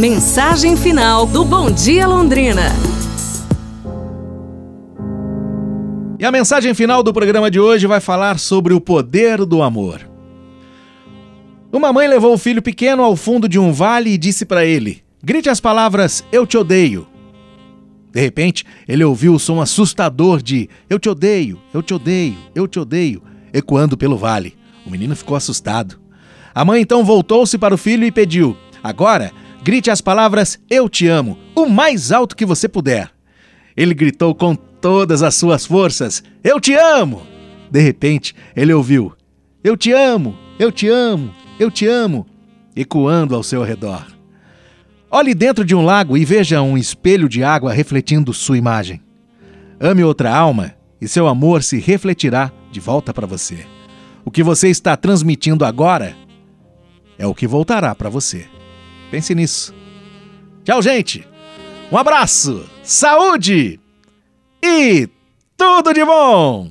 Mensagem final do Bom Dia Londrina. E a mensagem final do programa de hoje vai falar sobre o poder do amor. Uma mãe levou o filho pequeno ao fundo de um vale e disse para ele: Grite as palavras Eu te odeio. De repente, ele ouviu o som assustador de Eu te odeio, eu te odeio, eu te odeio, ecoando pelo vale. O menino ficou assustado. A mãe então voltou-se para o filho e pediu: Agora, grite as palavras Eu te amo, o mais alto que você puder. Ele gritou com todas as suas forças: Eu te amo! De repente, ele ouviu: Eu te amo, eu te amo, eu te amo, ecoando ao seu redor. Olhe dentro de um lago e veja um espelho de água refletindo sua imagem. Ame outra alma e seu amor se refletirá de volta para você. O que você está transmitindo agora é o que voltará para você. Pense nisso. Tchau, gente! Um abraço, saúde e tudo de bom!